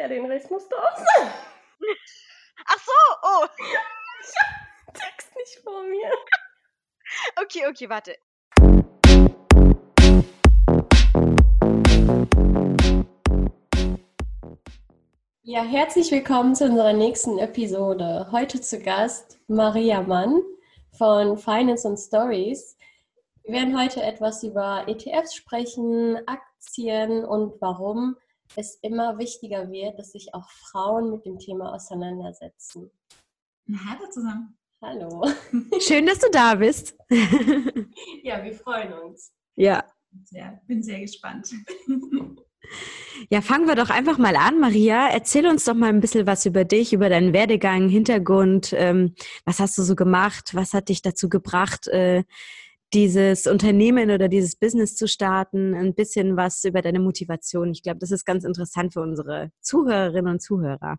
Ja, den Rest musst du auch sagen. Ach so, oh. Ich hab den Text nicht vor mir. Okay, okay, warte. Ja, herzlich willkommen zu unserer nächsten Episode. Heute zu Gast Maria Mann von Finance and Stories. Wir werden heute etwas über ETFs sprechen, Aktien und warum es immer wichtiger wird, dass sich auch Frauen mit dem Thema auseinandersetzen. Hallo zusammen. Hallo. Schön, dass du da bist. ja, wir freuen uns. Ja. Sehr, bin sehr gespannt. Ja, fangen wir doch einfach mal an, Maria. Erzähl uns doch mal ein bisschen was über dich, über deinen Werdegang, Hintergrund. Ähm, was hast du so gemacht? Was hat dich dazu gebracht, äh, dieses Unternehmen oder dieses Business zu starten? Ein bisschen was über deine Motivation. Ich glaube, das ist ganz interessant für unsere Zuhörerinnen und Zuhörer.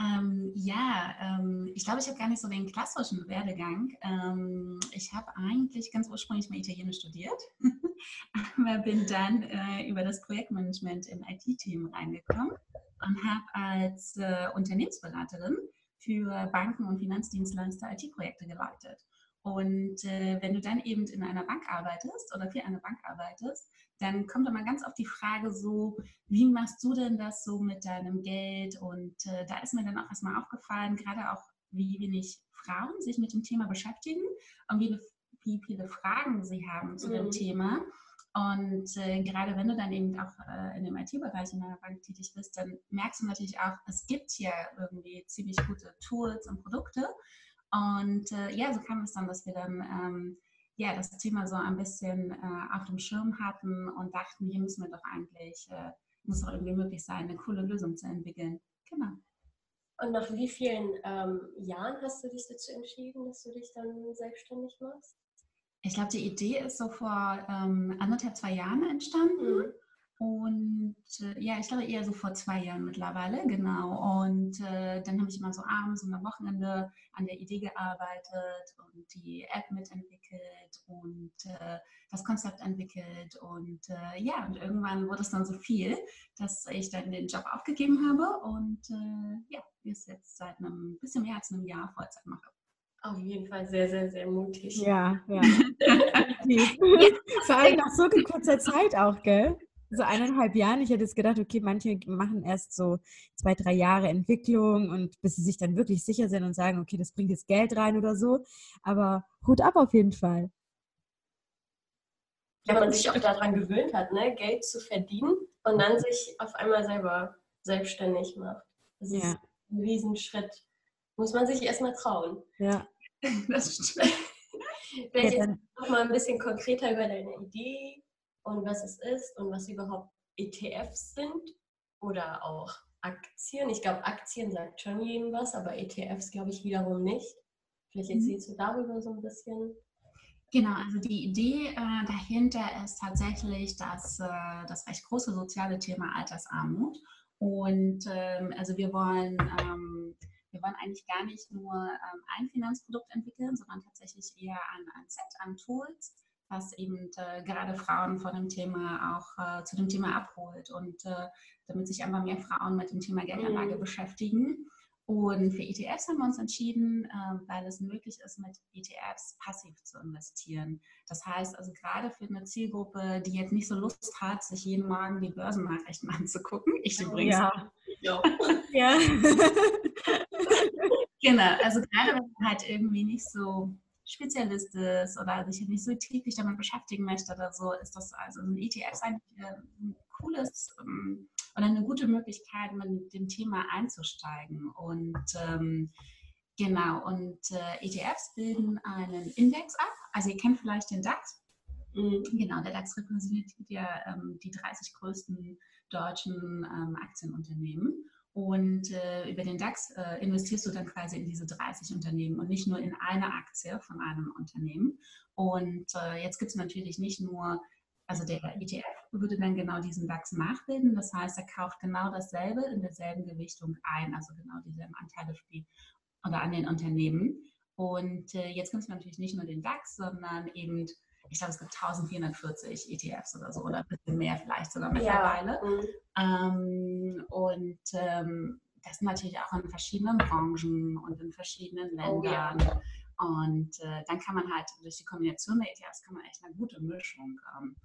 Ähm, ja, ähm, ich glaube, ich habe gar nicht so den klassischen Werdegang. Ähm, ich habe eigentlich ganz ursprünglich mal Italienisch studiert, aber bin dann äh, über das Projektmanagement im IT-Team reingekommen und habe als äh, Unternehmensberaterin für Banken und Finanzdienstleister IT-Projekte geleitet. Und äh, wenn du dann eben in einer Bank arbeitest oder für eine Bank arbeitest, dann kommt immer ganz oft die Frage so, wie machst du denn das so mit deinem Geld? Und äh, da ist mir dann auch erstmal aufgefallen, gerade auch, wie wenig Frauen sich mit dem Thema beschäftigen und wie, wie viele Fragen sie haben zu mhm. dem Thema. Und äh, gerade wenn du dann eben auch äh, in dem IT-Bereich in einer Bank tätig bist, dann merkst du natürlich auch, es gibt hier irgendwie ziemlich gute Tools und Produkte. Und äh, ja, so kam es dann, dass wir dann ähm, ja, das Thema so ein bisschen äh, auf dem Schirm hatten und dachten, hier müssen wir doch eigentlich, äh, muss doch irgendwie möglich sein, eine coole Lösung zu entwickeln. Genau. Und nach wie vielen ähm, Jahren hast du dich dazu entschieden, dass du dich dann selbstständig machst? Ich glaube, die Idee ist so vor ähm, anderthalb, zwei Jahren entstanden. Mhm. Und äh, ja, ich glaube eher so vor zwei Jahren mittlerweile, genau. Und äh, dann habe ich immer so abends und am Wochenende an der Idee gearbeitet und die App mitentwickelt und äh, das Konzept entwickelt. Und äh, ja, und irgendwann wurde es dann so viel, dass ich dann den Job aufgegeben habe und äh, ja, wir es jetzt seit einem bisschen mehr als einem Jahr Vollzeit mache. Auf jeden Fall sehr, sehr, sehr mutig. Ja, ja. Vor allem nach so kurzer Zeit auch, gell? So eineinhalb Jahren. Ich hätte jetzt gedacht, okay, manche machen erst so zwei, drei Jahre Entwicklung und bis sie sich dann wirklich sicher sind und sagen, okay, das bringt jetzt Geld rein oder so. Aber Hut ab auf jeden Fall. Wenn man sich auch daran gewöhnt hat, ne, Geld zu verdienen und dann sich auf einmal selber selbstständig macht. Das ist ja. ein Riesenschritt. Muss man sich erstmal trauen. Ja. Das stimmt. Vielleicht ja, jetzt noch mal ein bisschen konkreter über deine Idee und was es ist und was überhaupt ETFs sind oder auch Aktien. Ich glaube, Aktien sagt schon jedem was, aber ETFs glaube ich wiederum nicht. Vielleicht mhm. erzählst du darüber so ein bisschen. Genau, also die Idee äh, dahinter ist tatsächlich das, äh, das recht große soziale Thema Altersarmut. Und ähm, also wir wollen, ähm, wir wollen eigentlich gar nicht nur ähm, ein Finanzprodukt entwickeln, sondern tatsächlich eher ein, ein Set an Tools, was eben äh, gerade Frauen von dem Thema auch äh, zu dem Thema abholt und äh, damit sich einfach mehr Frauen mit dem Thema Geldanlage mhm. beschäftigen. Und für ETFs haben wir uns entschieden, äh, weil es möglich ist, mit ETFs passiv zu investieren. Das heißt also gerade für eine Zielgruppe, die jetzt nicht so Lust hat, sich jeden Morgen die Börsennachrichten anzugucken. Ich übrigens. Ja. ja. ja. genau, also gerade wenn man halt irgendwie nicht so Spezialist ist oder sich nicht so täglich damit beschäftigen möchte oder so, ist das also ein ETF eigentlich äh, ein cooles ähm, oder eine gute Möglichkeit, mit dem Thema einzusteigen. Und ähm, genau, und äh, ETFs bilden einen Index ab. Also ihr kennt vielleicht den DAX. Mhm. Genau, der DAX repräsentiert ja ähm, die 30 größten deutschen ähm, Aktienunternehmen. Und äh, über den DAX äh, investierst du dann quasi in diese 30 Unternehmen und nicht nur in eine Aktie von einem Unternehmen. Und äh, jetzt gibt es natürlich nicht nur, also der ETF würde dann genau diesen DAX nachbilden. Das heißt, er kauft genau dasselbe in derselben Gewichtung ein, also genau dieselben Anteile die oder an den Unternehmen. Und äh, jetzt gibt es natürlich nicht nur den DAX, sondern eben ich glaube, es gibt 1440 ETFs oder so, oder ein bisschen mehr vielleicht sogar mittlerweile. Ja. Mhm. Ähm, und ähm, das natürlich auch in verschiedenen Branchen und in verschiedenen Ländern. Oh, ja. Und äh, dann kann man halt durch die Kombination der ETFs kann man echt eine gute Mischung ähm,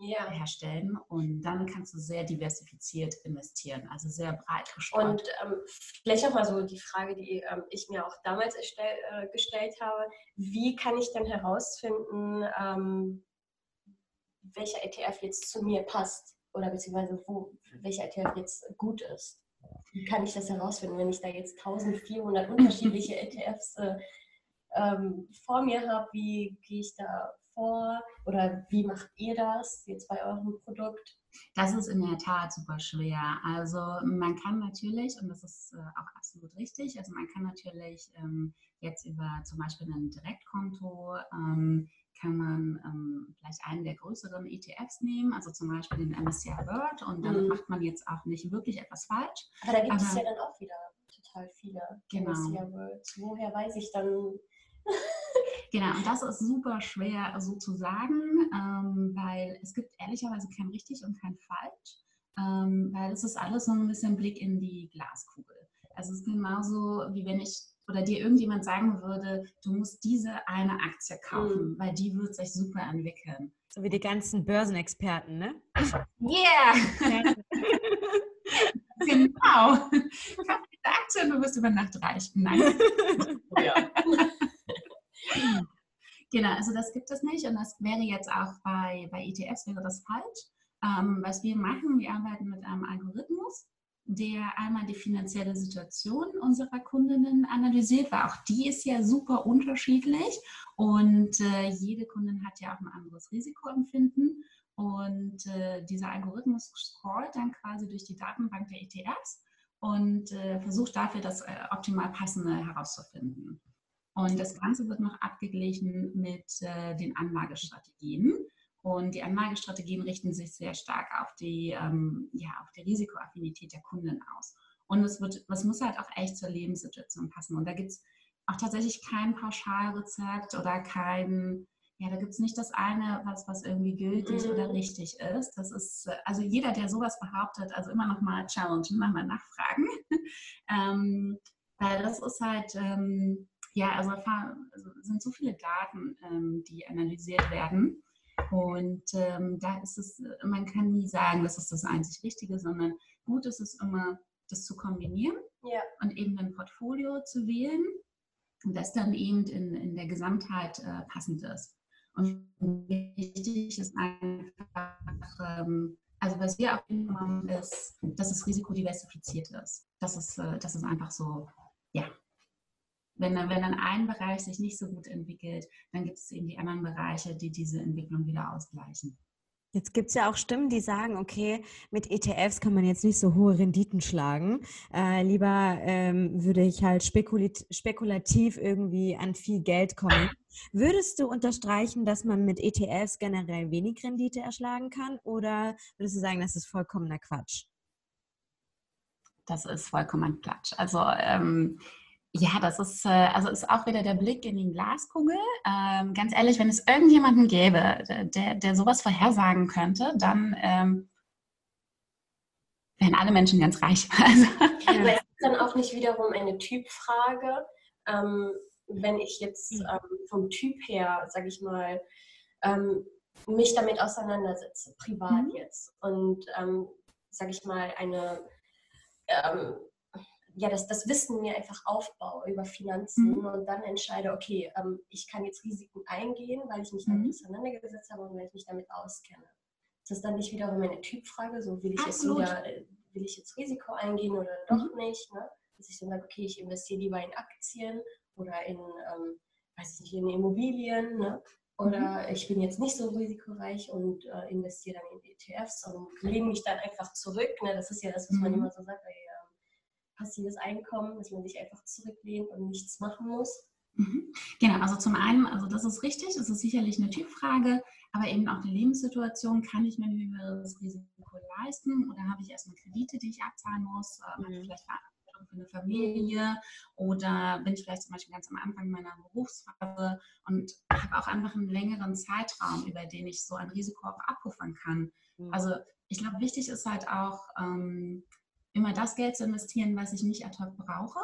ja. herstellen und dann kannst du sehr diversifiziert investieren, also sehr breit gestreut. Und ähm, vielleicht auch mal so die Frage, die ähm, ich mir auch damals erstell, äh, gestellt habe, wie kann ich denn herausfinden, ähm, welcher ETF jetzt zu mir passt oder beziehungsweise wo, welcher ETF jetzt gut ist? Wie kann ich das herausfinden, wenn ich da jetzt 1400 unterschiedliche ETFs äh, ähm, vor mir habe? Wie gehe ich da vor? Oder wie macht ihr das jetzt bei eurem Produkt? Das ist in der Tat super schwer. Also man kann natürlich, und das ist äh, auch absolut richtig, also man kann natürlich ähm, jetzt über zum Beispiel ein Direktkonto ähm, kann man ähm, vielleicht einen der größeren ETFs nehmen, also zum Beispiel den MSCI World und dann mhm. macht man jetzt auch nicht wirklich etwas falsch. Aber da gibt Aber, es ja dann auch wieder total viele genau. MSCI Worlds. Woher weiß ich dann, Genau, und das ist super schwer so zu sagen, ähm, weil es gibt ehrlicherweise kein richtig und kein falsch, ähm, weil es ist alles so ein bisschen Blick in die Glaskugel. Also es ist genauso, wie wenn ich oder dir irgendjemand sagen würde, du musst diese eine Aktie kaufen, mhm. weil die wird sich super entwickeln. So wie die ganzen Börsenexperten, ne? Yeah! genau. Kauf diese Aktie und du wirst über Nacht reich. Nein. ja. Genau, also das gibt es nicht und das wäre jetzt auch bei, bei ETFs wäre das falsch. Ähm, was wir machen, wir arbeiten mit einem Algorithmus, der einmal die finanzielle Situation unserer Kundinnen analysiert, weil auch die ist ja super unterschiedlich und äh, jede Kundin hat ja auch ein anderes Risikoempfinden. Und äh, dieser Algorithmus scrollt dann quasi durch die Datenbank der ETFs und äh, versucht dafür das äh, optimal passende herauszufinden. Und das Ganze wird noch abgeglichen mit äh, den Anlagestrategien. Und die Anlagestrategien richten sich sehr stark auf die, ähm, ja, auf die Risikoaffinität der Kunden aus. Und es, wird, es muss halt auch echt zur Lebenssituation passen. Und da gibt es auch tatsächlich kein Pauschalrezept oder kein, ja, da gibt es nicht das eine, was, was irgendwie gültig mhm. oder richtig ist. Das ist, äh, also jeder, der sowas behauptet, also immer noch mal challengen, nochmal nachfragen. ähm, weil das ist halt, ähm, ja, also, also sind so viele Daten, ähm, die analysiert werden. Und ähm, da ist es, man kann nie sagen, das ist das einzig Richtige, sondern gut ist es immer, das zu kombinieren ja. und eben ein Portfolio zu wählen, das dann eben in, in der Gesamtheit äh, passend ist. Und wichtig ist einfach, ähm, also was wir auch haben, ist, dass das Risiko diversifiziert ist. Das ist, äh, das ist einfach so, ja, wenn, wenn dann ein Bereich sich nicht so gut entwickelt, dann gibt es eben die anderen Bereiche, die diese Entwicklung wieder ausgleichen. Jetzt gibt es ja auch Stimmen, die sagen, okay, mit ETFs kann man jetzt nicht so hohe Renditen schlagen. Äh, lieber ähm, würde ich halt spekulat spekulativ irgendwie an viel Geld kommen. Würdest du unterstreichen, dass man mit ETFs generell wenig Rendite erschlagen kann oder würdest du sagen, das ist vollkommener Quatsch? Das ist vollkommen Quatsch. Also ähm, ja, das ist, äh, also ist auch wieder der Blick in die Glaskugel. Ähm, ganz ehrlich, wenn es irgendjemanden gäbe, der, der sowas vorhersagen könnte, dann ähm, wären alle Menschen ganz reich. Also, Aber ist dann auch nicht wiederum eine Typfrage? Ähm, wenn ich jetzt hm. ähm, vom Typ her, sage ich mal, ähm, mich damit auseinandersetze, privat mhm. jetzt, und, ähm, sage ich mal, eine ja, das, das Wissen mir einfach aufbaue über Finanzen mhm. und dann entscheide, okay, ähm, ich kann jetzt Risiken eingehen, weil ich mich damit mhm. auseinandergesetzt habe und weil ich mich damit auskenne. Das ist dann nicht wiederum eine Typfrage, so will ich Absolut. jetzt wieder, äh, will ich jetzt Risiko eingehen oder doch mhm. nicht. Ne? Dass ich dann sage, okay, ich investiere lieber in Aktien oder in, ähm, weiß ich nicht, in Immobilien. Ne? Oder mhm. ich bin jetzt nicht so risikoreich und äh, investiere dann in ETFs und lehne mich dann einfach zurück. Ne? Das ist ja das, was man mhm. immer so sagt, ey, passives Einkommen, dass man sich einfach zurücklehnt und nichts machen muss? Mhm. Genau, also zum einen, also das ist richtig, es ist sicherlich eine Typfrage, aber eben auch die Lebenssituation, kann ich mir ein höheres Risiko leisten oder habe ich erstmal Kredite, die ich abzahlen muss, äh, mhm. vielleicht Verantwortung für eine Familie oder bin ich vielleicht zum Beispiel ganz am Anfang meiner Berufsphase und habe auch einfach einen längeren Zeitraum, über den ich so ein Risiko auch abpuffern kann. Mhm. Also ich glaube, wichtig ist halt auch, ähm, immer das Geld zu investieren, was ich nicht ad hoc brauche.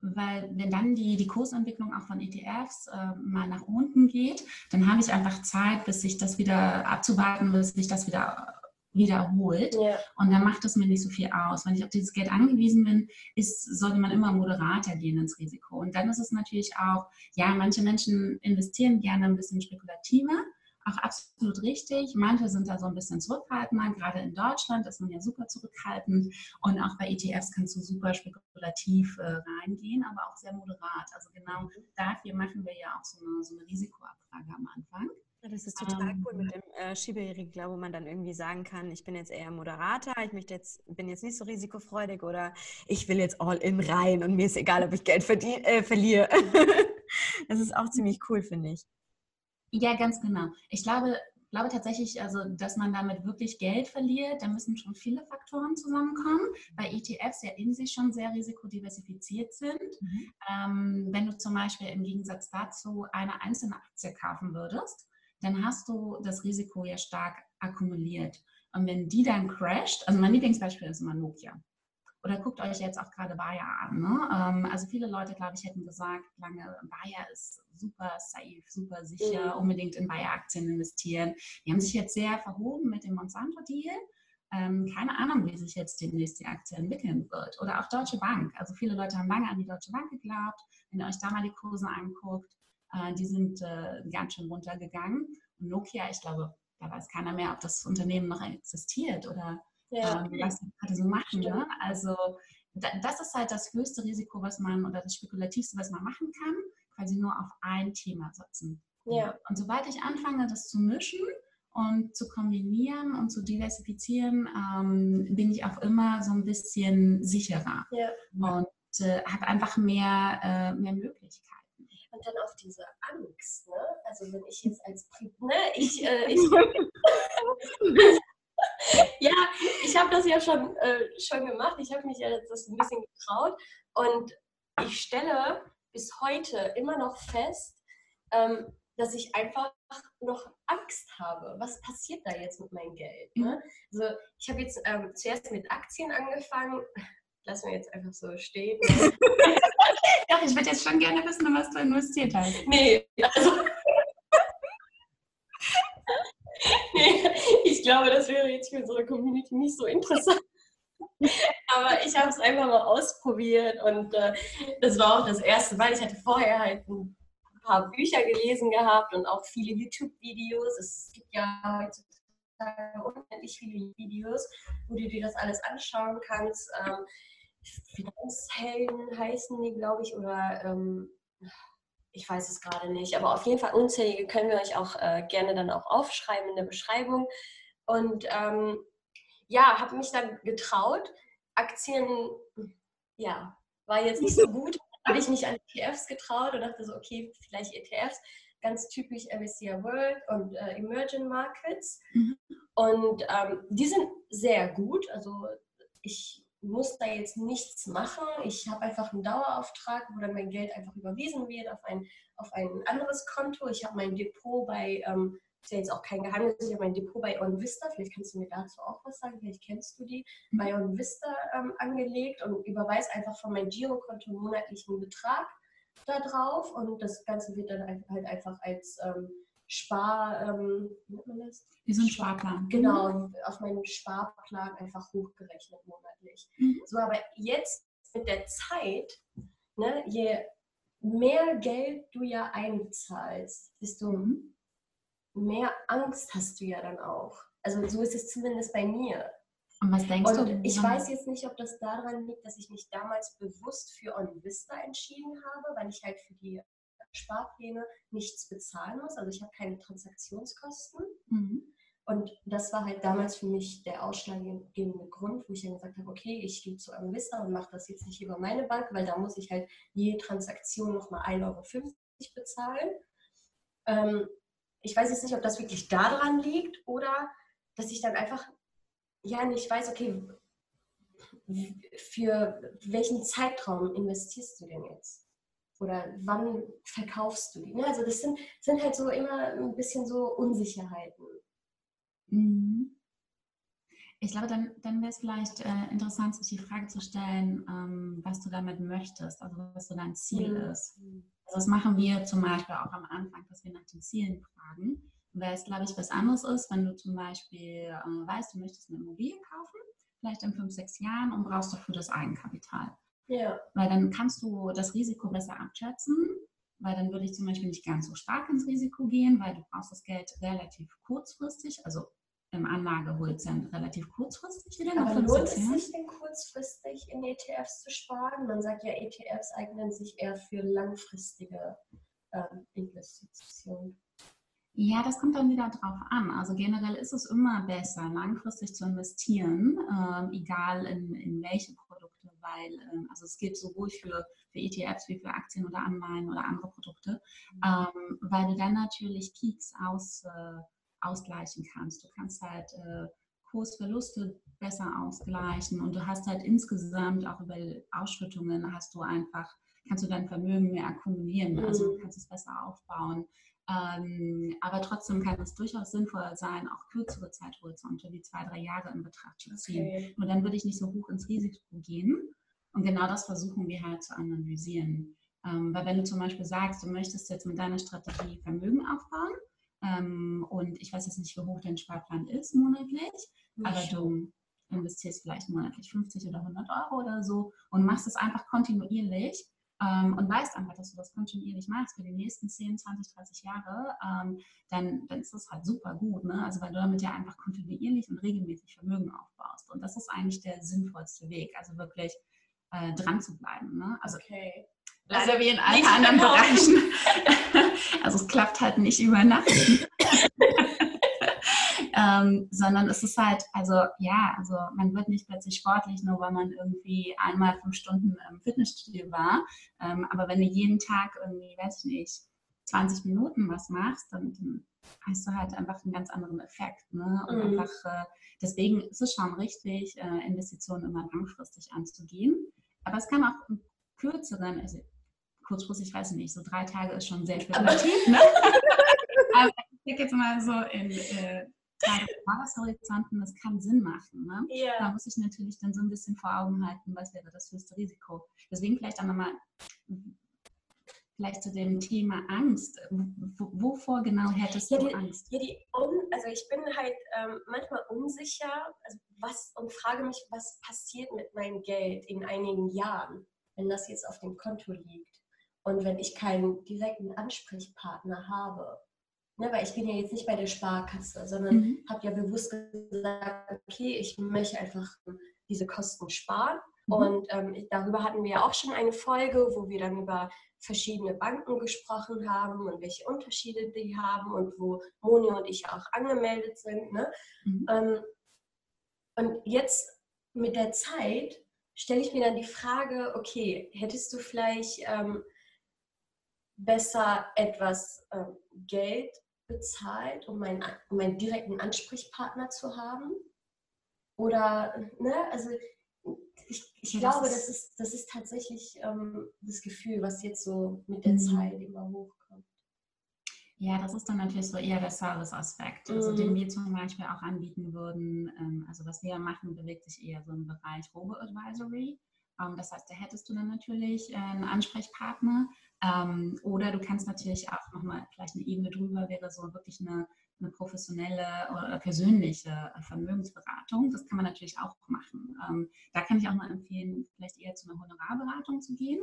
Weil wenn dann die, die Kursentwicklung auch von ETFs äh, mal nach unten geht, dann habe ich einfach Zeit, bis sich das wieder abzuwarten, bis sich das wieder wiederholt. Ja. Und dann macht es mir nicht so viel aus. Wenn ich auf dieses Geld angewiesen bin, ist, sollte man immer moderater gehen ins Risiko. Und dann ist es natürlich auch, ja, manche Menschen investieren gerne ein bisschen spekulativer auch absolut richtig. Manche sind da so ein bisschen zurückhaltender. Gerade in Deutschland ist man ja super zurückhaltend. Und auch bei ETFs kannst du super spekulativ äh, reingehen, aber auch sehr moderat. Also genau dafür machen wir ja auch so eine, so eine Risikoabfrage am Anfang. Das ist total cool mit ähm. dem äh, Schieberegler, wo man dann irgendwie sagen kann, ich bin jetzt eher Moderator, ich möchte jetzt, bin jetzt nicht so risikofreudig oder ich will jetzt all in rein und mir ist egal, ob ich Geld verdien, äh, verliere. das ist auch ziemlich cool, finde ich. Ja, ganz genau. Ich glaube, glaube tatsächlich, also, dass man damit wirklich Geld verliert, da müssen schon viele Faktoren zusammenkommen, weil ETFs ja in sich schon sehr risikodiversifiziert sind. Mhm. Ähm, wenn du zum Beispiel im Gegensatz dazu eine einzelne Aktie kaufen würdest, dann hast du das Risiko ja stark akkumuliert. Und wenn die dann crasht, also mein Lieblingsbeispiel ist immer Nokia. Oder guckt euch jetzt auch gerade Bayer an. Ne? Ähm, also viele Leute, glaube ich, hätten gesagt, lange Bayer ist super safe, super sicher, mhm. unbedingt in Bayer-Aktien investieren. Die haben sich jetzt sehr verhoben mit dem Monsanto-Deal. Ähm, keine Ahnung, wie sich jetzt demnächst die Aktie entwickeln wird. Oder auch Deutsche Bank. Also viele Leute haben lange an die Deutsche Bank geglaubt. Wenn ihr euch da mal die Kurse anguckt, äh, die sind äh, ganz schön runtergegangen. Und Nokia, ich glaube, da weiß keiner mehr, ob das Unternehmen noch existiert oder ja. ähm, was wir gerade so machen. Ne? Also da, das ist halt das höchste Risiko, was man oder das spekulativste, was man machen kann, quasi nur auf ein Thema setzen. Ja. Und sobald ich anfange, das zu mischen und zu kombinieren und zu diversifizieren, ähm, bin ich auch immer so ein bisschen sicherer ja. und äh, habe einfach mehr, äh, mehr Möglichkeiten. Und dann auch diese Angst, ne? Also wenn ich jetzt als ne, ich, äh, ich ja, ich habe das ja schon, äh, schon gemacht. Ich habe mich ja das ein bisschen getraut. Und ich stelle bis heute immer noch fest, ähm, dass ich einfach noch Angst habe. Was passiert da jetzt mit meinem Geld? Ne? Also ich habe jetzt ähm, zuerst mit Aktien angefangen. Lassen wir jetzt einfach so stehen. ja, ich würde jetzt schon gerne wissen, was du investiert hast. Nee, also ich glaube, das wäre jetzt für unsere Community nicht so interessant. Aber ich habe es einfach mal ausprobiert und äh, das war auch das erste Mal. Ich hatte vorher halt ein paar Bücher gelesen gehabt und auch viele YouTube-Videos. Es gibt ja heutzutage unendlich viele Videos, wo du dir das alles anschauen kannst. Ähm, Finanzhelden heißen die, glaube ich, oder ähm, ich weiß es gerade nicht, aber auf jeden Fall unzählige können wir euch auch äh, gerne dann auch aufschreiben in der Beschreibung. Und ähm, ja, habe mich dann getraut. Aktien, ja, war jetzt nicht so gut. habe ich mich an ETFs getraut und dachte so, okay, vielleicht ETFs. Ganz typisch MSCI World und äh, Emerging Markets. Mhm. Und ähm, die sind sehr gut. Also ich muss da jetzt nichts machen. Ich habe einfach einen Dauerauftrag, wo dann mein Geld einfach überwiesen wird auf ein, auf ein anderes Konto. Ich habe mein Depot bei, ähm, ist ja jetzt auch kein Geheimnis, ich habe mein Depot bei OnVista, vielleicht kannst du mir dazu auch was sagen, vielleicht kennst du die, mhm. bei OnVista ähm, angelegt und überweise einfach von meinem Girokonto monatlichen Betrag da drauf und das Ganze wird dann halt einfach als ähm, Spar, ähm, wie nennt man das? Wie so ein Sparplan. Genau, mhm. auf meinen Sparplan einfach hochgerechnet monatlich. Mhm. So, aber jetzt mit der Zeit, ne, je mehr Geld du ja einzahlst, desto mhm. Mehr Angst hast du ja dann auch. Also so ist es zumindest bei mir. Und was denkst und du? Ich weiß jetzt nicht, ob das daran liegt, dass ich mich damals bewusst für OnVista entschieden habe, weil ich halt für die Sparpläne nichts bezahlen muss. Also ich habe keine Transaktionskosten. Mhm. Und das war halt damals für mich der ausschlaggebende Grund, wo ich dann gesagt habe, okay, ich gehe zu einem Wisser und mache das jetzt nicht über meine Bank, weil da muss ich halt jede Transaktion nochmal 1,50 Euro bezahlen. Ähm, ich weiß jetzt nicht, ob das wirklich daran liegt oder dass ich dann einfach ja nicht weiß, okay, für welchen Zeitraum investierst du denn jetzt? Oder wann verkaufst du die? Ne, also das sind, sind halt so immer ein bisschen so Unsicherheiten. Mhm. Ich glaube, dann, dann wäre es vielleicht äh, interessant, sich die Frage zu stellen, ähm, was du damit möchtest, also was so dein Ziel mhm. ist. Also das machen wir zum Beispiel auch am Anfang, dass wir nach den Zielen fragen. Weil es, glaube ich, was anderes ist, wenn du zum Beispiel äh, weißt, du möchtest eine Immobilie kaufen, vielleicht in fünf, sechs Jahren und brauchst dafür das Eigenkapital. Ja. Weil dann kannst du das Risiko besser abschätzen, weil dann würde ich zum Beispiel nicht ganz so stark ins Risiko gehen, weil du brauchst das Geld relativ kurzfristig, also im Anlagehorizont relativ kurzfristig wieder. Aber lohnt es sich denn kurzfristig in ETFs zu sparen? Man sagt ja, ETFs eignen sich eher für langfristige ähm, Investitionen. Ja, das kommt dann wieder drauf an. Also generell ist es immer besser, langfristig zu investieren, ähm, egal in, in welche Produkte, weil ähm, also es gilt sowohl für, für ETFs wie für Aktien oder Anleihen oder andere Produkte, mhm. ähm, weil du dann natürlich Peaks aus, äh, ausgleichen kannst. Du kannst halt äh, Kursverluste besser ausgleichen und du hast halt insgesamt auch über Ausschüttungen hast du einfach, kannst du dein Vermögen mehr akkumulieren, also du mhm. kannst es besser aufbauen. Ähm, aber trotzdem kann es durchaus sinnvoll sein, auch kürzere Zeithorizonte wie zwei, drei Jahre in Betracht zu ziehen. Okay. Nur dann würde ich nicht so hoch ins Risiko gehen. Und genau das versuchen wir halt zu analysieren. Ähm, weil wenn du zum Beispiel sagst, du möchtest jetzt mit deiner Strategie Vermögen aufbauen ähm, und ich weiß jetzt nicht, wie hoch dein Sparplan ist monatlich, aber du investierst vielleicht monatlich 50 oder 100 Euro oder so und machst es einfach kontinuierlich, ähm, und weißt einfach, dass du das kontinuierlich machst für die nächsten 10, 20, 30 Jahre, ähm, dann, dann ist das halt super gut. Ne? Also weil du damit ja einfach kontinuierlich und regelmäßig Vermögen aufbaust. Und das ist eigentlich der sinnvollste Weg, also wirklich äh, dran zu bleiben. Ne? Also okay. Leider also, wie in allen anderen Bereichen. also es klappt halt nicht über Nacht. ähm, sondern es ist halt, also ja, also man wird nicht plötzlich sportlich, nur weil man irgendwie einmal fünf Stunden im Fitnessstudio war. Ähm, aber wenn du jeden Tag irgendwie, weiß ich nicht, 20 Minuten was machst, dann, dann hast du halt einfach einen ganz anderen Effekt. Ne? Und mhm. einfach, äh, deswegen ist es schon richtig, äh, Investitionen immer langfristig anzugehen. Aber es kann auch im kürzeren, also kurzfristig weiß ich nicht, so drei Tage ist schon sehr spekulativ. Ne? Aber ich denke jetzt mal so in äh, Jahreshorizonten, das kann Sinn machen. Ne? Ja. Da muss ich natürlich dann so ein bisschen vor Augen halten, was wäre das höchste Risiko. Deswegen vielleicht auch nochmal vielleicht zu dem Thema Angst. Wovor genau hättest ja, du Angst? Ja, die also ich bin halt ähm, manchmal unsicher also was, und frage mich, was passiert mit meinem Geld in einigen Jahren, wenn das jetzt auf dem Konto liegt und wenn ich keinen direkten Ansprechpartner habe. Ne, weil ich bin ja jetzt nicht bei der Sparkasse, sondern mhm. habe ja bewusst gesagt, okay, ich möchte einfach diese Kosten sparen. Mhm. Und ähm, darüber hatten wir ja auch schon eine Folge, wo wir dann über verschiedene Banken gesprochen haben und welche Unterschiede die haben und wo Moni und ich auch angemeldet sind. Ne? Mhm. Ähm, und jetzt mit der Zeit stelle ich mir dann die Frage, okay, hättest du vielleicht ähm, besser etwas ähm, Geld bezahlt, um meinen, um einen direkten Ansprechpartner zu haben? Oder, ne, also ich, ich ja, glaube, das ist, das ist, das ist tatsächlich ähm, das Gefühl, was jetzt so mit der mhm. Zeit immer hochkommt. Ja, das ist dann natürlich so eher der Service-Aspekt, also mhm. den wir zum Beispiel auch anbieten würden. Ähm, also was wir machen, bewegt sich eher so im Bereich Robo-Advisory. Ähm, das heißt, da hättest du dann natürlich äh, einen Ansprechpartner, ähm, oder du kannst natürlich auch nochmal vielleicht eine Ebene drüber, wäre so wirklich eine, eine professionelle oder persönliche Vermögensberatung. Das kann man natürlich auch machen. Ähm, da kann ich auch mal empfehlen, vielleicht eher zu einer Honorarberatung zu gehen.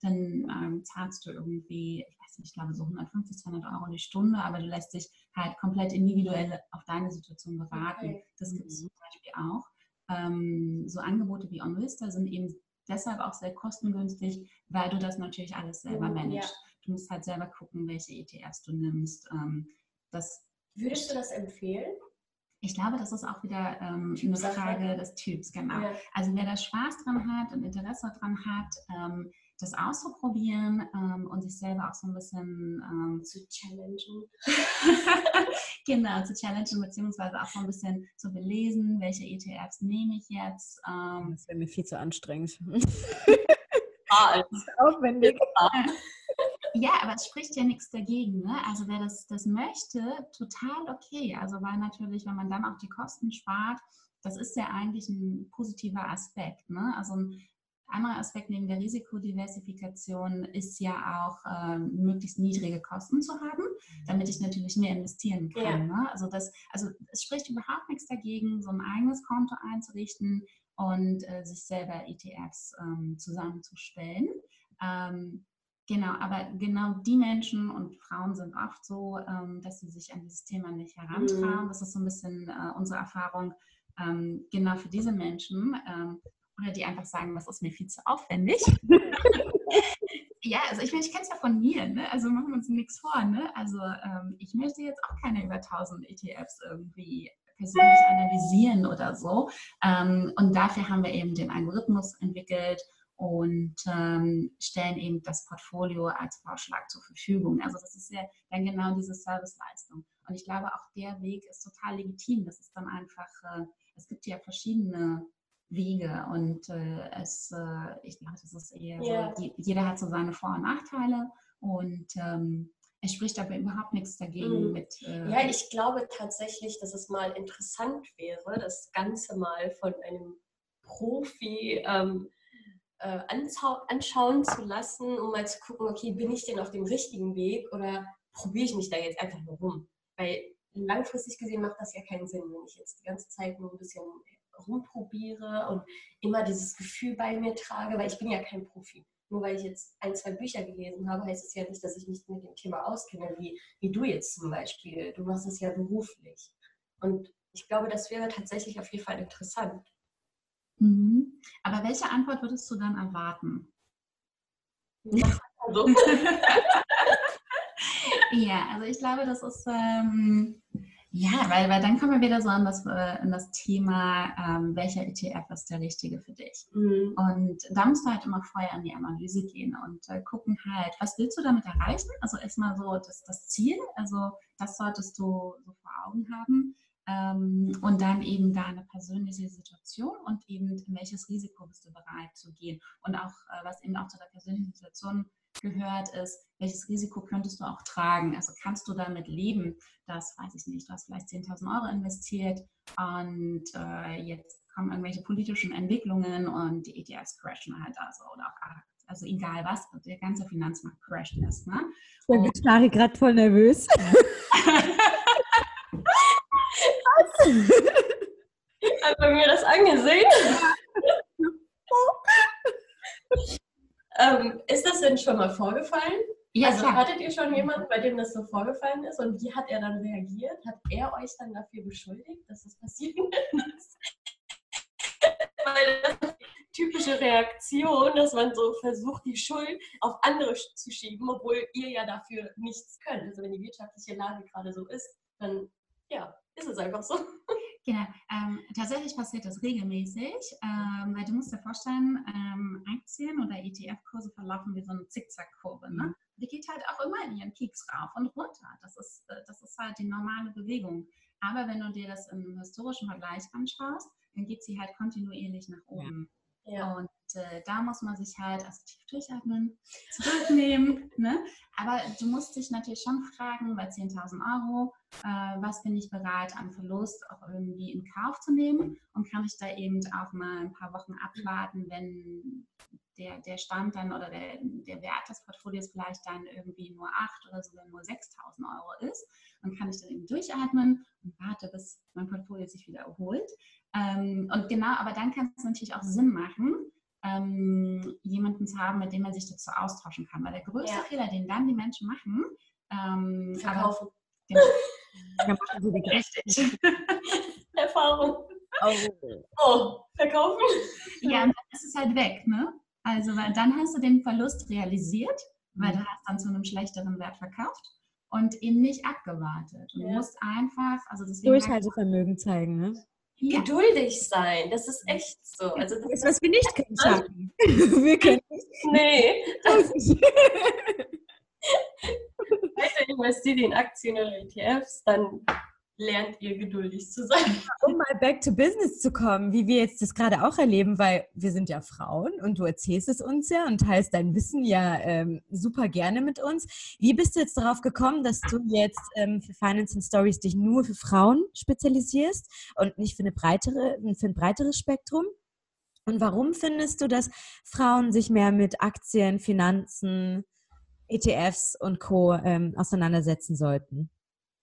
Dann ähm, zahlst du irgendwie, ich weiß nicht, ich glaube so 150, 200 Euro die Stunde, aber du lässt dich halt komplett individuell auf deine Situation beraten. Okay. Das gibt es zum Beispiel auch. Ähm, so Angebote wie OnVista sind eben deshalb auch sehr kostengünstig, weil du das natürlich alles selber mhm, managst. Ja. Du musst halt selber gucken, welche ETFs du nimmst. Ähm, das Würdest du das empfehlen? Ich glaube, das ist auch wieder ähm, eine Frage des Typs, genau. Ja. Also wer da Spaß dran hat und Interesse dran hat, ähm, das auszuprobieren ähm, und sich selber auch so ein bisschen ähm, Zu challengen. genau zu challengen, beziehungsweise auch so ein bisschen zu belesen, welche ETFs nehme ich jetzt. Ähm, Das wäre mir viel zu anstrengend. Ah, Aufwendig. Ja, aber es spricht ja nichts dagegen. Ne? Also wer das, das möchte, total okay. Also weil natürlich, wenn man dann auch die Kosten spart, das ist ja eigentlich ein positiver Aspekt. Ne? Also ein anderer Aspekt neben der Risikodiversifikation ist ja auch ähm, möglichst niedrige Kosten zu haben, damit ich natürlich mehr investieren kann. Ja. Ne? Also, das, also es spricht überhaupt nichts dagegen, so ein eigenes Konto einzurichten und äh, sich selber ETFs ähm, zusammenzustellen. Ähm, Genau, aber genau die Menschen und Frauen sind oft so, ähm, dass sie sich an dieses Thema nicht herantrauen. Mhm. Das ist so ein bisschen äh, unsere Erfahrung. Ähm, genau für diese Menschen ähm, oder die einfach sagen, das ist mir viel zu aufwendig. ja, also ich meine, ich kenne es ja von mir, ne? also machen wir uns nichts vor. Ne? Also ähm, ich möchte jetzt auch keine über 1000 ETFs irgendwie persönlich analysieren oder so. Ähm, und dafür haben wir eben den Algorithmus entwickelt und ähm, stellen eben das Portfolio als Vorschlag zur Verfügung. Also das ist ja dann genau diese Serviceleistung. Und ich glaube, auch der Weg ist total legitim. Das ist dann einfach, äh, es gibt ja verschiedene Wege und äh, es, äh, ich glaube, das ist eher Ja. so, die, jeder hat so seine Vor- und Nachteile und ähm, es spricht aber überhaupt nichts dagegen Mhm. mit. Äh, Ja, ich glaube tatsächlich, dass es mal interessant wäre, das Ganze mal von einem Profi ähm, äh, anschauen zu lassen, um mal zu gucken, okay, bin ich denn auf dem richtigen Weg oder probiere ich mich da jetzt einfach nur rum? Weil langfristig gesehen macht das ja keinen Sinn, wenn ich jetzt die ganze Zeit nur ein bisschen rumprobiere und immer dieses Gefühl bei mir trage, weil ich bin ja kein Profi. Nur weil ich jetzt ein, zwei Bücher gelesen habe, heißt es ja nicht, dass ich mich mit dem Thema auskenne, wie, wie du jetzt zum Beispiel. Du machst es ja beruflich. Und ich glaube, das wäre tatsächlich auf jeden Fall interessant. Mhm. Aber welche Antwort würdest du dann erwarten? Also, Ja, also ich glaube, das ist, ähm, ja, weil, weil dann kommen wir wieder so an das, äh, an das Thema, ähm, welcher ETF ist der richtige für dich. mhm. Und da musst du halt immer vorher an die Analyse gehen und äh, gucken halt, was willst du damit erreichen? Also erstmal so das, das Ziel, also das solltest du so vor Augen haben. Ähm, und dann eben deine persönliche Situation und eben in welches Risiko bist du bereit zu gehen. Und auch, äh, was eben auch zu der persönlichen Situation gehört, ist, welches Risiko könntest du auch tragen? Also kannst du damit leben, dass, weiß ich nicht, du hast vielleicht 10.000 Euro investiert und äh, jetzt kommen irgendwelche politischen Entwicklungen und die ETFs crashen halt also oder auch also egal was, der ganze Finanzmarkt crasht erst. Ne? Da wird Cari gerade voll nervös. Hat bei mir das angesehen? ähm, ist das denn schon mal vorgefallen? Ja, also klar. hattet ihr schon jemanden, bei dem das so vorgefallen ist und wie hat er dann reagiert? Hat er euch dann dafür beschuldigt, dass das passiert ist? Weil das ist die typische Reaktion, dass man so versucht, die Schuld auf andere zu schieben, obwohl ihr ja dafür nichts könnt. Also wenn die wirtschaftliche Lage gerade so ist, dann ja, ist es einfach so. Genau. Ähm, tatsächlich passiert das regelmäßig, ähm, weil du musst dir vorstellen, ähm, Aktien oder ETF-Kurse verlaufen wie so eine Zickzackkurve. Ne? Die geht halt auch immer in ihren Peaks rauf und runter. Das ist, äh, das ist halt die normale Bewegung. Aber wenn du dir das im historischen Vergleich anschaust, dann geht sie halt kontinuierlich nach oben. Ja. Und äh, da muss man sich halt also tief durchatmen, zurücknehmen. ne? Aber du musst dich natürlich schon fragen, bei 10.000 Euro, äh, was bin ich bereit an Verlust auch irgendwie in Kauf zu nehmen und kann ich da eben auch mal ein paar Wochen abwarten, wenn der, der Stand dann oder der, der Wert des Portfolios vielleicht dann irgendwie nur 8 oder sogar nur 6.000 Euro ist und kann ich dann eben durchatmen und warte, bis mein Portfolio sich wieder erholt. Ähm, und genau, aber dann kann es natürlich auch Sinn machen, ähm, jemanden zu haben, mit dem man sich dazu austauschen kann. Weil der größte Ja. Fehler, den dann die Menschen machen, ähm, aber, Verkaufen. genau, machen Sie richtig. Erfahrung. Oh. Oh, verkaufen? ja, und dann ist es halt weg, ne? Also, weil dann hast du den Verlust realisiert, weil du hast dann zu einem schlechteren Wert verkauft. und eben nicht abgewartet. Und Ja. du musst einfach, also deswegen. Durchhaltevermögen zeigen, ne? Ja. Geduldig sein, das ist echt so. Also das Das ist, was wir nicht können, Shari. Wir können nee, nicht. weiter investiert in Aktien oder ETFs, dann lernt ihr geduldig zu sein. um mal back to business zu kommen, wie wir jetzt das gerade auch erleben, weil wir sind ja Frauen und du erzählst es uns ja und teilst dein Wissen ja ähm, super gerne mit uns. Wie bist du jetzt darauf gekommen, dass du jetzt ähm, für Finance and Stories dich nur für Frauen spezialisierst und nicht für, eine breitere, für ein breiteres Spektrum? Und warum findest du, dass Frauen sich mehr mit Aktien, Finanzen, ETFs und Co. Ähm, auseinandersetzen sollten?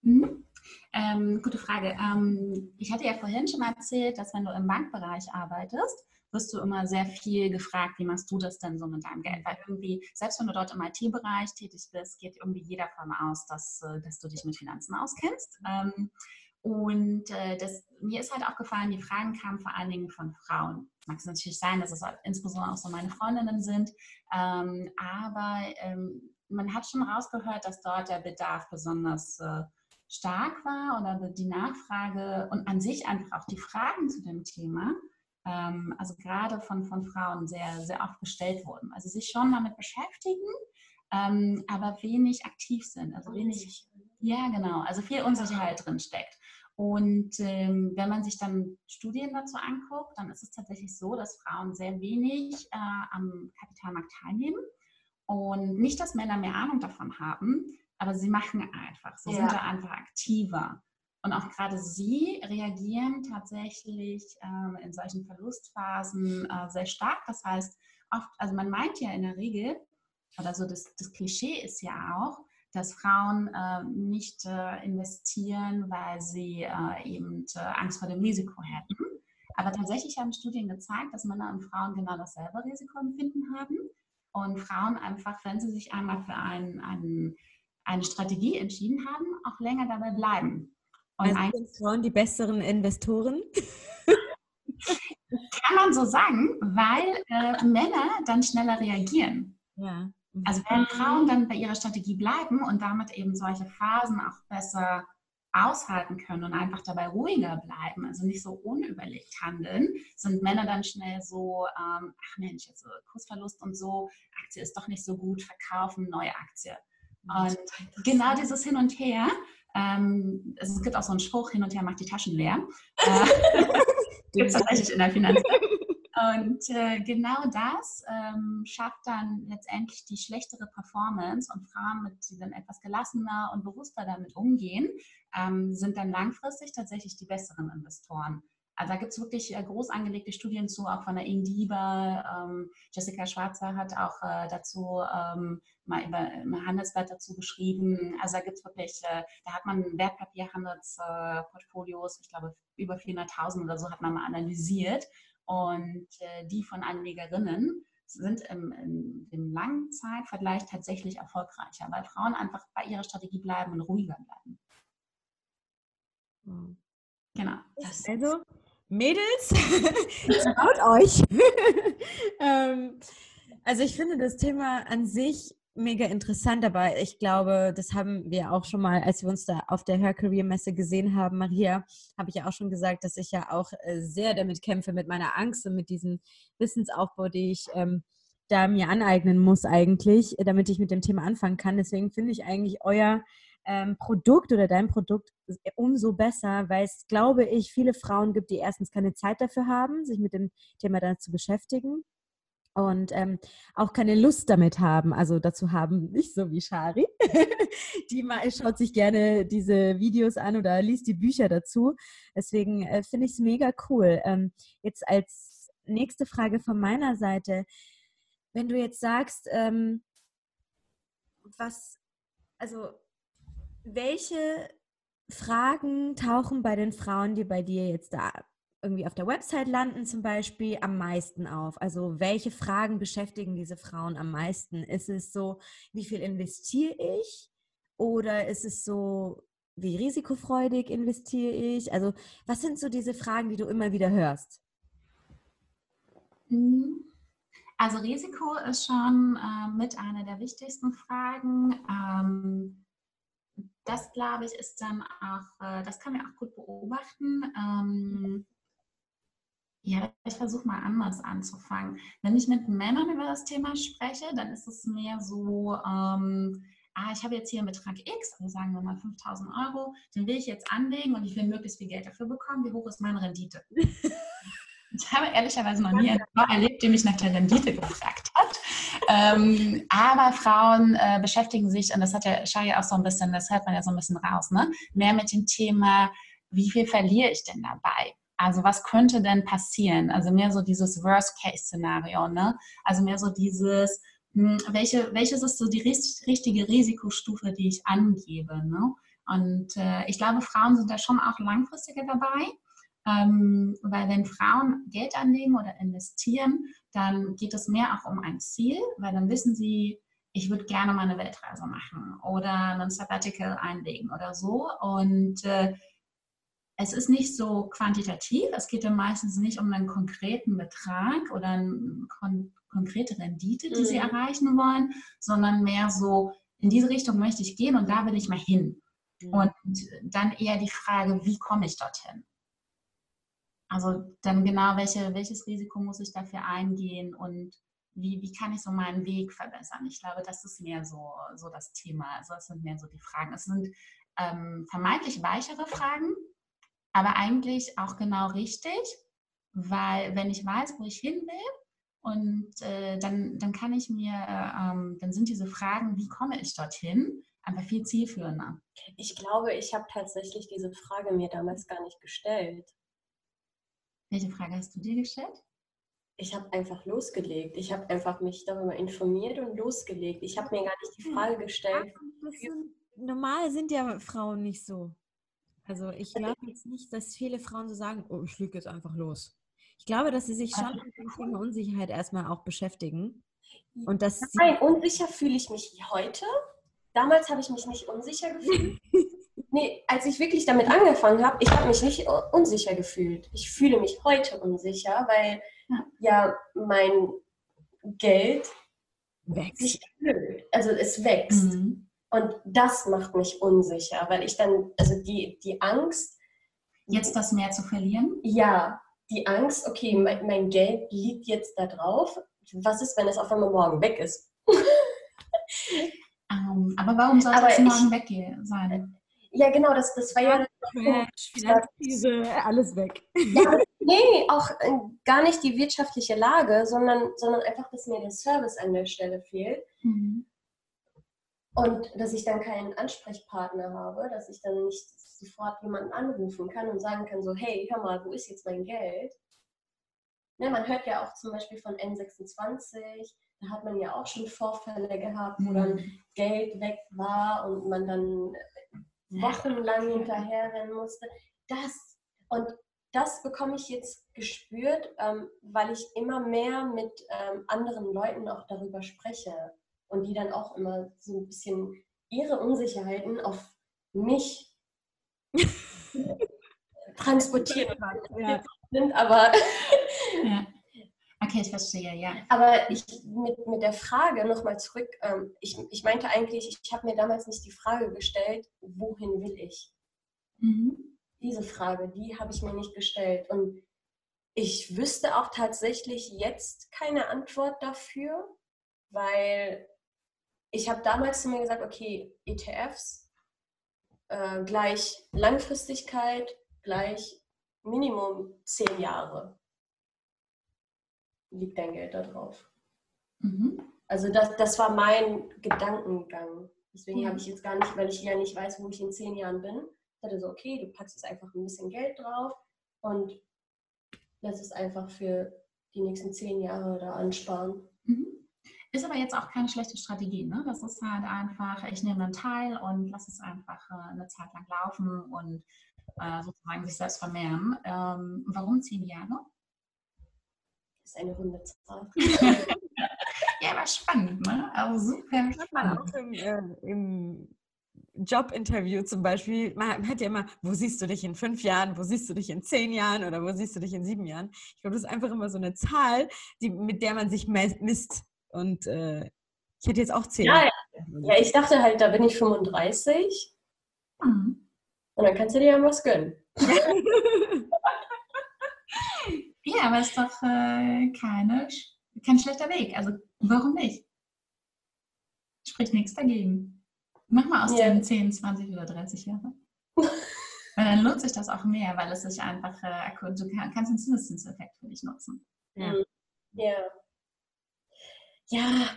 Mhm. Ähm, gute Frage. Ähm, ich hatte ja vorhin schon erzählt, dass wenn du im Bankbereich arbeitest, wirst du immer sehr viel gefragt, wie machst du das denn so mit deinem Geld? Weil irgendwie, selbst wenn du dort im IT-Bereich tätig bist, geht irgendwie jeder davon aus, dass, äh, dass du dich mit Finanzen auskennst. Ähm, und äh, das, mir ist halt aufgefallen, die Fragen kamen vor allen Dingen von Frauen. Mag es natürlich sein, dass es auch insbesondere auch so meine Freundinnen sind, ähm, aber ähm, man hat schon rausgehört, dass dort der Bedarf besonders äh, stark war oder die Nachfrage und an sich einfach auch die Fragen zu dem Thema, ähm, also gerade von, von Frauen sehr, sehr oft gestellt wurden. Also sich schon damit beschäftigen, ähm, aber wenig aktiv sind. Also wenig, ja genau, also viel Unsicherheit drin steckt. Und ähm, wenn man sich dann Studien dazu anguckt, dann ist es tatsächlich so, dass Frauen sehr wenig äh, am Kapitalmarkt teilnehmen. Und nicht, dass Männer mehr Ahnung davon haben, aber sie machen einfach, sie Ja. sind da einfach aktiver. Und auch gerade sie reagieren tatsächlich ähm, in solchen Verlustphasen äh, sehr stark. Das heißt, oft, also man meint ja in der Regel, oder so das, das Klischee ist ja auch, dass Frauen äh, nicht äh, investieren, weil sie äh, eben äh, Angst vor dem Risiko hätten. Aber tatsächlich haben Studien gezeigt, dass Männer und Frauen genau dasselbe Risikoempfinden haben. Und Frauen einfach, wenn sie sich einmal für ein, ein, eine Strategie entschieden haben, auch länger dabei bleiben. Und Also sind Frauen die besseren Investoren? kann man so sagen, weil äh, Männer dann schneller reagieren. Ja. Also wenn Frauen dann bei ihrer Strategie bleiben und damit eben solche Phasen auch besser aushalten können und einfach dabei ruhiger bleiben, also nicht so unüberlegt handeln, sind Männer dann schnell so, ähm, ach Mensch, jetzt Kursverlust und so, Aktie ist doch nicht so gut, verkaufen, neue Aktie. Und genau dieses Hin und Her, ähm, es gibt auch so einen Spruch, hin und her macht die Taschen leer. Gibt es tatsächlich in der Finanzwelt. Und äh, genau das ähm, schafft dann letztendlich die schlechtere Performance und Frauen, mit, die dann etwas gelassener und bewusster damit umgehen, ähm, sind dann langfristig tatsächlich die besseren Investoren. Also da gibt es wirklich äh, groß angelegte Studien zu, auch von der Ingdiba. Ähm, Jessica Schwarzer hat auch äh, dazu ähm, mal über, im Handelsblatt dazu geschrieben. Also da gibt es wirklich, äh, da hat man Wertpapierhandelsportfolios, ich glaube über 400.000 oder so hat man mal analysiert. Und die von Anlegerinnen sind im, im, im Langzeitvergleich tatsächlich erfolgreicher, weil Frauen einfach bei ihrer Strategie bleiben und ruhiger bleiben. Wow. Genau. Das Also, Mädels, traut euch. ähm, also ich finde das Thema an sich mega interessant, aber ich glaube, das haben wir auch schon mal, als wir uns da auf der Her Career Messe gesehen haben, Maria, habe ich ja auch schon gesagt, dass ich ja auch äh, sehr damit kämpfe, mit meiner Angst und mit diesem Wissensaufbau, die ich ähm, da mir aneignen muss eigentlich, äh, damit ich mit dem Thema anfangen kann. Deswegen finde ich eigentlich euer ähm, Produkt oder dein Produkt umso besser, weil es, glaube ich, viele Frauen gibt, die erstens keine Zeit dafür haben, sich mit dem Thema dann zu beschäftigen und ähm, auch keine Lust damit haben, also dazu haben, nicht so wie Shari, die mal, schaut sich gerne diese Videos an oder liest die Bücher dazu. Deswegen äh, finde ich es mega cool. Ähm, jetzt als nächste Frage von meiner Seite, wenn du jetzt sagst, ähm, was, also welche Fragen tauchen bei den Frauen, die bei dir jetzt da irgendwie auf der Website landen zum Beispiel, am meisten auf? Also welche Fragen beschäftigen diese Frauen am meisten? Ist es so, wie viel investiere ich? Oder ist es so, wie risikofreudig investiere ich? Also was sind so diese Fragen, die du immer wieder hörst? Mhm. Also Risiko ist schon äh, mit einer der wichtigsten Fragen. Ähm, das glaube ich ist dann auch, äh, das kann man auch gut beobachten. Ähm, ja, ich versuche mal anders anzufangen. Wenn ich mit Männern über das Thema spreche, dann ist es mehr so, ähm, ah, ich habe jetzt hier einen Betrag X, also sagen wir mal 5000 Euro, den will ich jetzt anlegen und ich will möglichst viel Geld dafür bekommen. Wie hoch ist meine Rendite? ich habe ehrlicherweise noch nie eine Frau erlebt, die mich nach der Rendite gefragt hat. Ähm, aber Frauen äh, beschäftigen sich, und das hat ja Shari auch so ein bisschen, das hört man ja so ein bisschen raus, ne? mehr mit dem Thema, wie viel verliere ich denn dabei? Also was könnte denn passieren? Also mehr so dieses Worst-Case-Szenario, ne? Also mehr so dieses, hm, welche, welches ist so die richtige Risikostufe, die ich angebe, ne? Und äh, ich glaube, Frauen sind da schon auch langfristiger dabei, ähm, weil wenn Frauen Geld anlegen oder investieren, dann geht es mehr auch um ein Ziel, weil dann wissen sie, ich würde gerne mal eine Weltreise machen oder einen Sabbatical einlegen oder so. Und äh, es ist nicht so quantitativ. Es geht dann meistens nicht um einen konkreten Betrag oder eine kon konkrete Rendite, die mhm. sie erreichen wollen, sondern mehr so, in diese Richtung möchte ich gehen und da will ich mal hin. Mhm. Und dann eher die Frage, wie komme ich dorthin? Also dann genau, welche, welches Risiko muss ich dafür eingehen und wie, wie kann ich so meinen Weg verbessern? Ich glaube, das ist mehr so, so das Thema. Also das sind mehr so die Fragen. Es sind ähm, vermeintlich weichere Fragen, aber eigentlich auch genau richtig, weil wenn ich weiß, wo ich hin will, und äh, dann, dann kann ich mir, ähm, dann sind diese Fragen, wie komme ich dorthin, einfach viel zielführender. Ich glaube, ich habe tatsächlich diese Frage mir damals gar nicht gestellt. Welche Frage hast du dir gestellt? Ich habe einfach losgelegt. Ich habe einfach mich darüber informiert und losgelegt. Ich habe mir gar nicht die Frage gestellt. Sind, normal sind ja Frauen nicht so. Also ich glaube jetzt nicht, dass viele Frauen so sagen, oh, ich lüge jetzt einfach los. Ich glaube, dass sie sich schon mit dem Thema Unsicherheit erstmal auch beschäftigen. Und dass Nein, unsicher fühle ich mich heute. Damals habe ich mich nicht unsicher gefühlt. nee, als ich wirklich damit angefangen habe, ich habe mich nicht unsicher gefühlt. Ich fühle mich heute unsicher, weil ja mein Geld wächst. sich erhöht. Also es wächst. Mhm. Und das macht mich unsicher, weil ich dann, also die, die Angst. Jetzt das mehr zu verlieren? Ja, die Angst, okay, mein, mein Geld liegt jetzt da drauf. Was ist, wenn es auf einmal morgen weg ist? um, ähm, aber warum aber es morgen weg sein? Ja, genau, das, das war ja. Finanzkrise, alles weg. Ja, nee, auch äh, gar nicht die wirtschaftliche Lage, sondern, sondern einfach, dass mir der Service an der Stelle fehlt. Mhm. Und dass ich dann keinen Ansprechpartner habe, dass ich dann nicht sofort jemanden anrufen kann und sagen kann, so, hey, hör mal, wo ist jetzt mein Geld? Ne, man hört ja auch zum Beispiel von N26, da hat man ja auch schon Vorfälle gehabt, wo dann mhm. Geld weg war und man dann wochenlang hinterherrennen musste. Das und das bekomme ich jetzt gespürt, ähm, weil ich immer mehr mit ähm, anderen Leuten auch darüber spreche und die dann auch immer so ein bisschen ihre Unsicherheiten auf mich transportieren. Ja. Sind aber ja. Okay, ich verstehe, ja. Aber ich mit, mit der Frage nochmal zurück, ähm, ich, ich meinte eigentlich, ich, ich habe mir damals nicht die Frage gestellt, wohin will ich? Mhm. Diese Frage, die habe ich mir nicht gestellt. Und ich wüsste auch tatsächlich jetzt keine Antwort dafür, weil ich habe damals zu mir gesagt, okay, ETFs äh, gleich Langfristigkeit gleich Minimum zehn Jahre liegt dein Geld da drauf. Mhm. Also das, das war mein Gedankengang. Deswegen mhm. habe ich jetzt gar nicht, weil ich ja nicht weiß, wo ich in zehn Jahren bin, ich dachte so, okay, du packst jetzt einfach ein bisschen Geld drauf und lässt es einfach für die nächsten zehn Jahre da ansparen. Mhm. Ist aber jetzt auch keine schlechte Strategie, ne? Das ist halt einfach, ich nehme einen Teil und lasse es einfach äh, eine Zeit lang laufen und äh, sozusagen sich selbst vermehren. Ähm, warum zehn Jahre? Das ist eine runde Zahl. ja, war spannend, ne? Also super spannend. Man auch im, äh, im Jobinterview zum Beispiel, man hat ja immer, wo siehst du dich in fünf Jahren, wo siehst du dich in zehn Jahren oder wo siehst du dich in sieben Jahren? Ich glaube, das ist einfach immer so eine Zahl, die, mit der man sich misst. Und äh, ich hätte jetzt auch zehn. Ja, ja. ja, ich dachte halt, da bin ich 35 Mhm. Und dann kannst du dir ja was gönnen. Ja, aber ist doch äh, keine, kein schlechter Weg. Also warum nicht? Spricht nichts dagegen. Mach mal aus Ja. den 10, 20 oder 30 Jahren. Weil dann lohnt sich das auch mehr, weil es sich einfach, äh, du kann- kannst den Zinseszinseffekt für dich nutzen. Ja. Ja. Ja,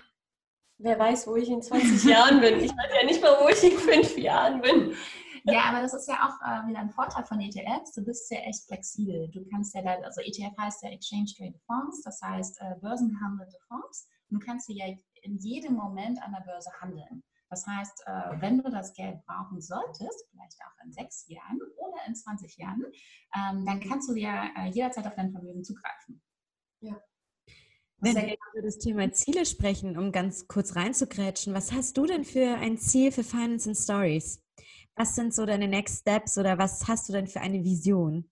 wer weiß, wo ich in 20 Jahren bin. Ich weiß ja nicht mal, wo ich in fünf Jahren bin. Ja, aber das ist ja auch äh, wieder ein Vorteil von ETFs. Du bist ja echt flexibel. Du kannst ja da, also ETF heißt ja Exchange Traded Fonds, das heißt äh, börsengehandelte Fonds. Und du kannst ja in jedem Moment an der Börse handeln. Das heißt, äh, wenn du das Geld brauchen solltest, vielleicht auch in sechs Jahren oder in 20 Jahren, ähm, dann kannst du ja äh, jederzeit auf dein Vermögen zugreifen. Wenn Sehr wir über das Thema Ziele sprechen, um ganz kurz reinzugrätschen, was hast du denn für ein Ziel für Finance and Stories? Was sind so deine Next Steps oder was hast du denn für eine Vision?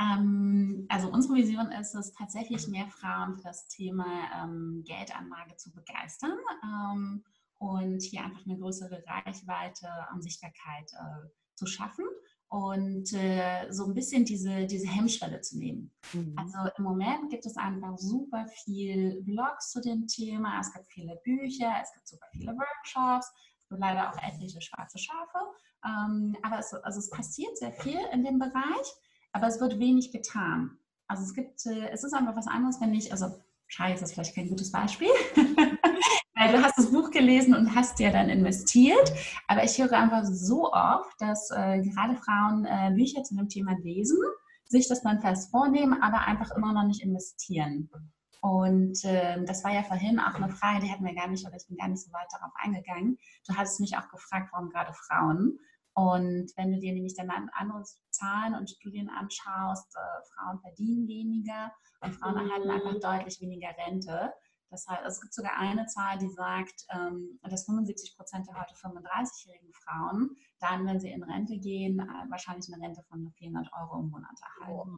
Ähm, also unsere Vision ist es, tatsächlich mehr Frauen für das Thema ähm, Geldanlage zu begeistern ähm, und hier einfach eine größere Reichweite und Sichtbarkeit äh, zu schaffen und äh, so ein bisschen diese, diese Hemmschwelle zu nehmen. Also im Moment gibt es einfach super viel Blogs zu dem Thema, es gibt viele Bücher, es gibt super viele Workshops, leider auch etliche schwarze Schafe, ähm, aber es, also es passiert sehr viel in dem Bereich aber es wird wenig getan. Also es gibt, äh, es ist einfach was anderes, wenn ich, also Schei ist vielleicht kein gutes Beispiel, weil du hast das Buch gelesen und hast ja dann investiert, aber ich höre einfach so oft, dass äh, gerade Frauen äh, Bücher zu dem Thema lesen, sich das dann fest vornehmen, aber einfach immer noch nicht investieren. Und äh, das war ja vorhin auch eine Frage, die hatten wir gar nicht, oder ich bin gar nicht so weit darauf eingegangen. Du hattest mich auch gefragt, warum gerade Frauen. Und wenn du dir nämlich dann an- andere Zahlen und Studien anschaust, äh, Frauen verdienen weniger und Frauen Mhm. erhalten einfach deutlich weniger Rente. Das heißt, es gibt sogar eine Zahl, die sagt, ähm, dass 75 Prozent der heute 35-jährigen Frauen dann, wenn sie in Rente gehen, äh, wahrscheinlich eine Rente von nur 400 Euro im Monat erhalten.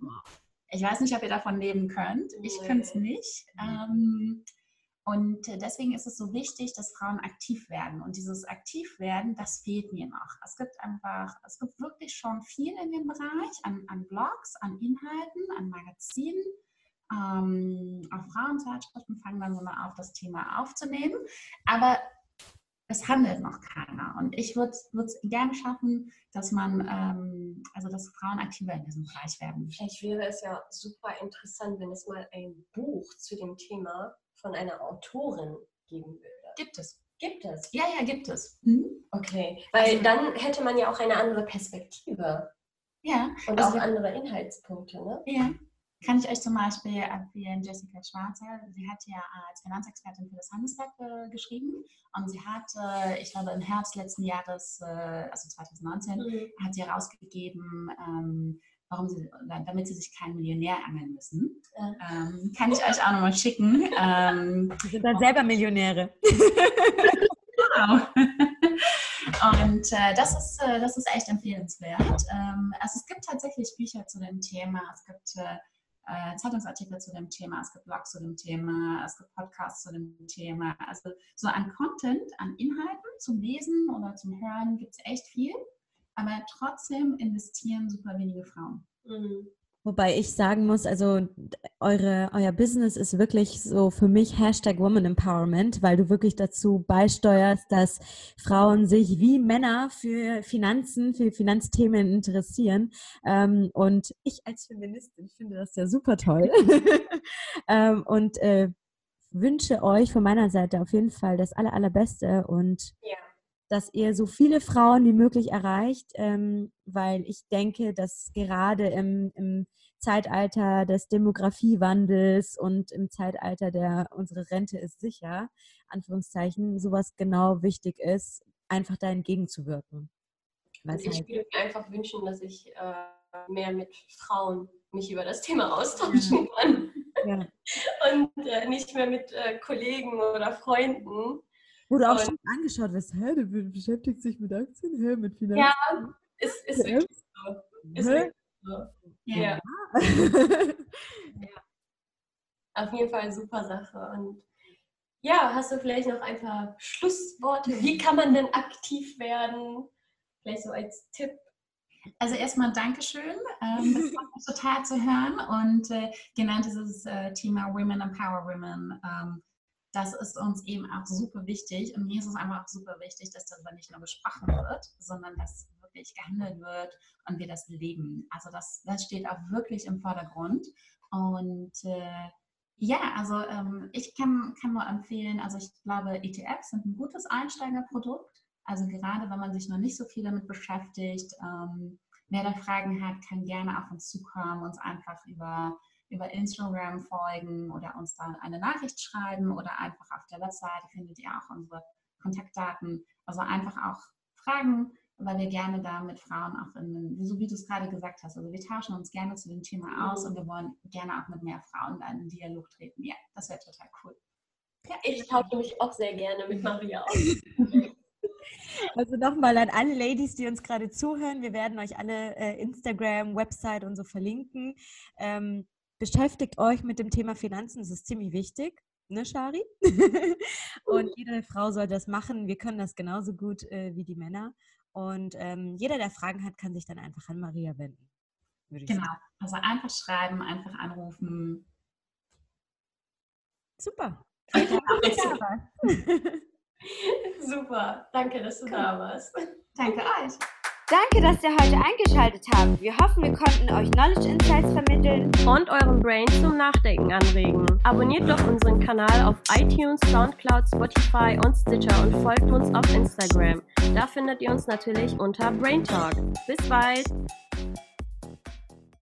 Ich weiß nicht, ob ihr davon leben könnt. Ich Nee. könnte es nicht. Ähm, und deswegen ist es so wichtig, dass Frauen aktiv werden. Und dieses Aktivwerden, das fehlt mir noch. Es gibt einfach, es gibt wirklich schon viel in dem Bereich an, an Blogs, an Inhalten, an Magazinen. Ähm, auch Frauenzeitschriften fangen dann so mal auf, das Thema aufzunehmen. Aber es handelt noch keiner. Und ich würde es gerne schaffen, dass man, ähm, also dass Frauen aktiver in diesem Bereich werden. Vielleicht wäre es ja super interessant, wenn es mal ein Buch zu dem Thema von einer Autorin geben würde. Gibt es. Gibt es? Ja, ja, gibt es. Mhm. Okay, weil Also- dann hätte man ja auch eine andere Perspektive Ja, und Also- auch andere Inhaltspunkte, ne? ja. Kann ich euch zum Beispiel empfehlen, Jessica Schwarzer. Sie hat ja als Finanzexpertin für das Handelsblatt äh, geschrieben und sie hat, äh, ich glaube, im Herbst letzten Jahres, äh, also 2019, Mhm. hat sie herausgegeben, ähm, warum sie, damit sie sich keinen Millionär angeln müssen. Ähm, kann ich euch auch nochmal schicken. Ähm, Wir sind dann selber Millionäre. Genau. Und äh, das, ist, äh, das ist echt empfehlenswert. Ähm, also es gibt tatsächlich Bücher zu dem Thema, es gibt äh, äh, Zeitungsartikel zu dem Thema, es gibt Blogs zu dem Thema, es gibt Podcasts zu dem Thema. Also so an Content, an Inhalten zum Lesen oder zum Hören gibt es echt viel, aber trotzdem investieren super wenige Frauen. Mhm. Wobei ich sagen muss, also eure, euer Business ist wirklich so für mich Hashtag Woman Empowerment, weil du wirklich dazu beisteuerst, dass Frauen sich wie Männer für Finanzen, für Finanzthemen interessieren. Ähm, und ich als Feministin finde das ja super toll. ähm, und äh, wünsche euch von meiner Seite auf jeden Fall das aller, allerbeste und Ja. Dass ihr so viele Frauen wie möglich erreicht, ähm, weil ich denke, dass gerade im, im Zeitalter des Demografiewandels und im Zeitalter der unsere Rente ist sicher, Anführungszeichen, sowas genau wichtig ist, einfach da entgegenzuwirken. Was ich halt, würde mir einfach wünschen, dass ich äh, mehr mit Frauen mich über das Thema austauschen kann ja. und äh, nicht mehr mit äh, Kollegen oder Freunden. Wo du auch Und- schon angeschaut wirst, hä, du be- beschäftigst dich mit Aktien, hä, mit Finanzen. Ja, ist, ist Ja. wirklich so. Ist Hä? wirklich so. Ja. Ja. Auf jeden Fall eine super Sache. Und ja, hast du vielleicht noch ein paar Schlussworte? Wie kann man denn aktiv werden? Vielleicht so als Tipp. Also erstmal Dankeschön. Ähm, das freut mich total zu hören. Und äh, genau dieses äh, Thema Women Empower Women, ähm, das ist uns eben auch super wichtig. Und mir ist es einfach auch super wichtig, dass darüber nicht nur gesprochen wird, sondern dass wirklich gehandelt wird und wir das leben. Also das, das steht auch wirklich im Vordergrund. Und äh, ja, also ähm, ich kann, kann nur empfehlen, also ich glaube, ETFs sind ein gutes Einsteigerprodukt. Also gerade wenn man sich noch nicht so viel damit beschäftigt, ähm, wer da Fragen hat, kann gerne auf uns zukommen, uns einfach über, über Instagram folgen oder uns dann eine Nachricht schreiben oder einfach auf der Webseite findet ihr auch unsere Kontaktdaten. Also einfach auch Fragen weil wir gerne da mit Frauen auch in, so wie du es gerade gesagt hast, also wir tauschen uns gerne zu dem Thema aus und wir wollen gerne auch mit mehr Frauen da in den Dialog treten. Ja, das wäre total cool. Ja. Ich tausche mich auch sehr gerne mit Maria aus. Also nochmal an alle Ladies, die uns gerade zuhören. Wir werden euch alle äh, Instagram, Website und so verlinken. Ähm, beschäftigt euch mit dem Thema Finanzen, das ist ziemlich wichtig. Ne, Shari? und jede Frau soll das machen. Wir können das genauso gut äh, wie die Männer. Und ähm, jeder, der Fragen hat, kann sich dann einfach an Maria wenden. genau. Sagen. Also einfach schreiben, einfach anrufen. Super. Super. Danke, dass du cool. da warst. Danke euch. Danke, dass ihr heute eingeschaltet habt. Wir hoffen, wir konnten euch Knowledge Insights vermitteln und euren Brain zum Nachdenken anregen. Abonniert doch unseren Kanal auf iTunes, Soundcloud, Spotify und Stitcher und folgt uns auf Instagram. Da findet ihr uns natürlich unter Brain Talk. Bis bald!